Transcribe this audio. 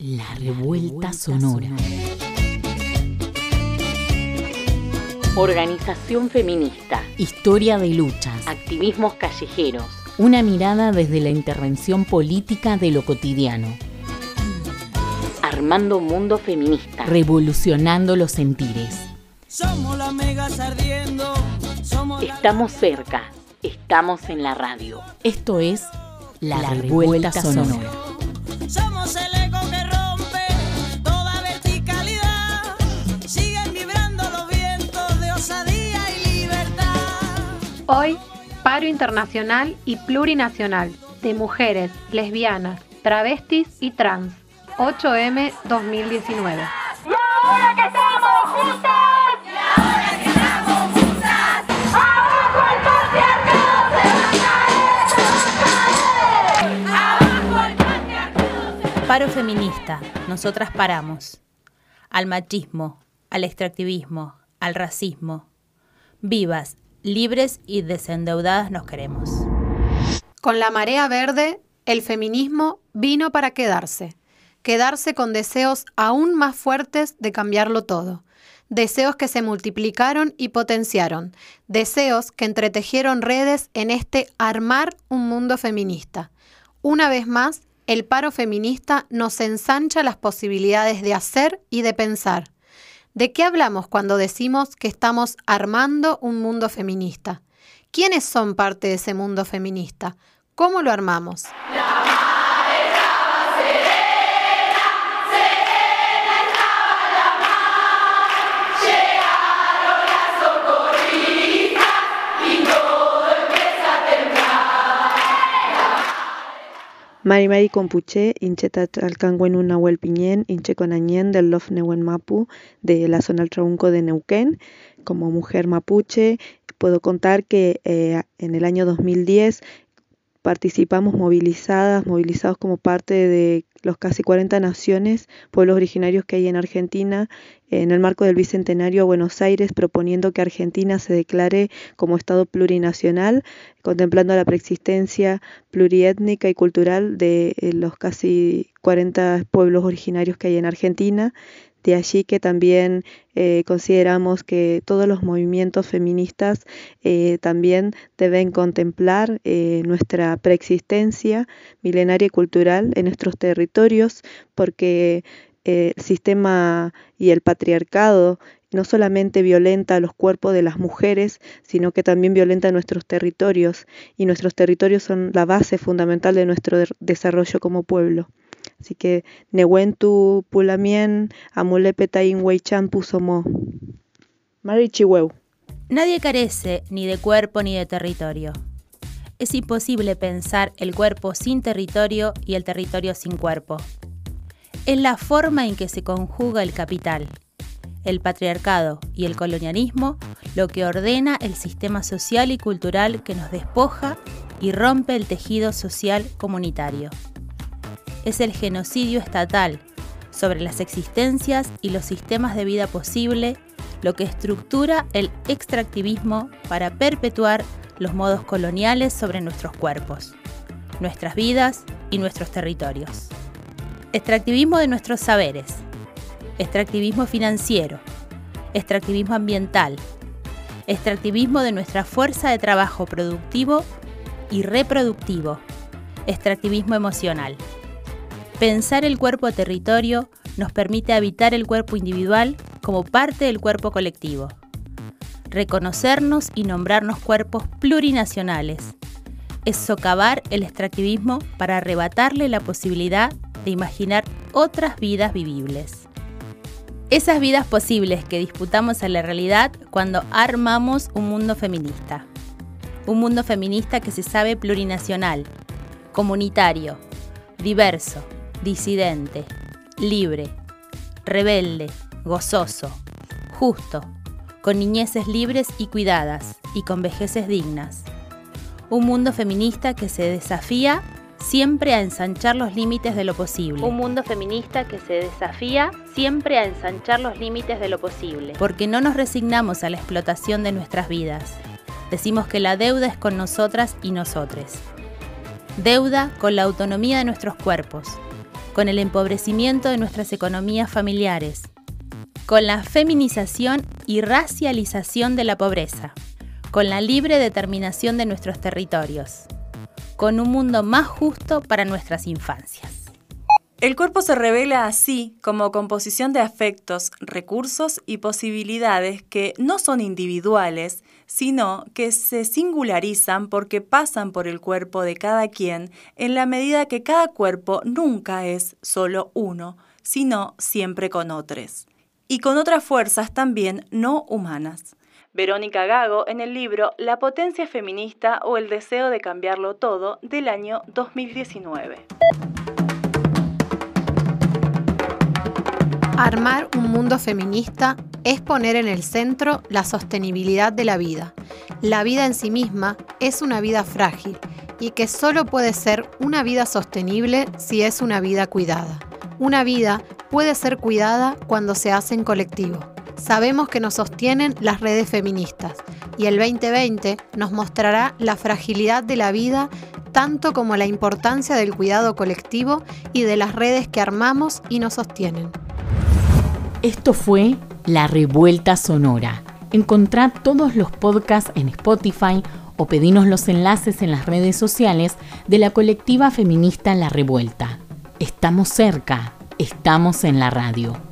La revuelta sonora. Organización feminista. Historia de luchas. Activismos callejeros. Una mirada desde la intervención política de lo cotidiano. Armando un mundo feminista. Revolucionando los sentires. Somos las megas ardiendo. Somos Estamos cerca. Estamos en la radio. Esto es La, revuelta, sonora. Hoy, paro internacional y plurinacional de mujeres, lesbianas, travestis y trans. 8M 2019. Paro feminista, nosotras paramos. Al machismo, al extractivismo, al racismo. Vivas, libres y desendeudadas nos queremos. Con la marea verde, el feminismo vino para quedarse. Quedarse con deseos aún más fuertes de cambiarlo todo. Deseos que se multiplicaron y potenciaron. Deseos que entretejieron redes en este armar un mundo feminista. Una vez más, el paro feminista nos ensancha las posibilidades de hacer y de pensar. ¿De qué hablamos cuando decimos que estamos armando un mundo feminista? ¿Quiénes son parte de ese mundo feminista? ¿Cómo lo armamos? Mari Mari Compuché, Incheta Chalcangüen Nahuel Piñén, Inche Conañén del Lof Neuen Mapu de la zona del Traunco de Neuquén. Como mujer mapuche, puedo contar que eh, en el año 2010 participamos movilizadas, movilizados como parte de los casi 40 naciones, pueblos originarios que hay en Argentina, en el marco del Bicentenario a Buenos Aires, proponiendo que Argentina se declare como Estado plurinacional, contemplando la preexistencia pluriétnica y cultural de eh, los casi 40 pueblos originarios que hay en Argentina. De allí que también eh, consideramos que todos los movimientos feministas eh, también deben contemplar eh, nuestra preexistencia milenaria y cultural en nuestros territorios, porque el sistema y el patriarcado no solamente violenta los cuerpos de las mujeres, sino que también violenta nuestros territorios, y nuestros territorios son la base fundamental de nuestro de- desarrollo como pueblo. Así que Nehuentu Pulamien, Amulepetain Weichan Pusomo. Marichihueu. Nadie carece ni de cuerpo ni de territorio. Es imposible pensar el cuerpo sin territorio y el territorio sin cuerpo. Es la forma en que se conjuga el capital, el patriarcado y el colonialismo lo que ordena el sistema social y cultural que nos despoja y rompe el tejido social comunitario. Es el genocidio estatal sobre las existencias y los sistemas de vida posible lo que estructura el extractivismo para perpetuar los modos coloniales sobre nuestros cuerpos, nuestras vidas y nuestros territorios. Extractivismo de nuestros saberes, extractivismo financiero, extractivismo ambiental, extractivismo de nuestra fuerza de trabajo productivo y reproductivo, extractivismo emocional. Pensar el cuerpo territorio nos permite habitar el cuerpo individual como parte del cuerpo colectivo. Reconocernos y nombrarnos cuerpos plurinacionales. Es socavar el extractivismo para arrebatarle la posibilidad de imaginar otras vidas vivibles. Esas vidas posibles que disputamos a la realidad cuando armamos un mundo feminista. Un mundo feminista que se sabe plurinacional, comunitario, diverso, disidente, libre, rebelde, gozoso, justo, con niñeces libres y cuidadas y con vejeces dignas. Un mundo feminista que se desafía siempre a ensanchar los límites de lo posible. Un mundo feminista que se desafía siempre a ensanchar los límites de lo posible. Porque no nos resignamos a la explotación de nuestras vidas. Decimos que la deuda es con nosotras y nosotres. Deuda con la autonomía de nuestros cuerpos, con el empobrecimiento de nuestras economías familiares, con la feminización y racialización de la pobreza, con la libre determinación de nuestros territorios, con un mundo más justo para nuestras infancias. El cuerpo se revela así como composición de afectos, recursos y posibilidades que no son individuales, sino que se singularizan porque pasan por el cuerpo de cada quien en la medida que cada cuerpo nunca es solo uno, sino siempre con otros. Y con otras fuerzas también no humanas. Verónica Gago en el libro La potencia feminista o el deseo de cambiarlo todo del año 2019. Armar un mundo feminista es poner en el centro la sostenibilidad de la vida. La vida en sí misma es una vida frágil y que solo puede ser una vida sostenible si es una vida cuidada. Una vida puede ser cuidada cuando se hace en colectivo. Sabemos que nos sostienen las redes feministas y el 2020 nos mostrará la fragilidad de la vida tanto como la importancia del cuidado colectivo y de las redes que armamos y nos sostienen. Esto fue La Revuelta Sonora. Encontrad todos los podcasts en Spotify o pedinos los enlaces en las redes sociales de la colectiva feminista La Revuelta. Estamos cerca, estamos en la radio.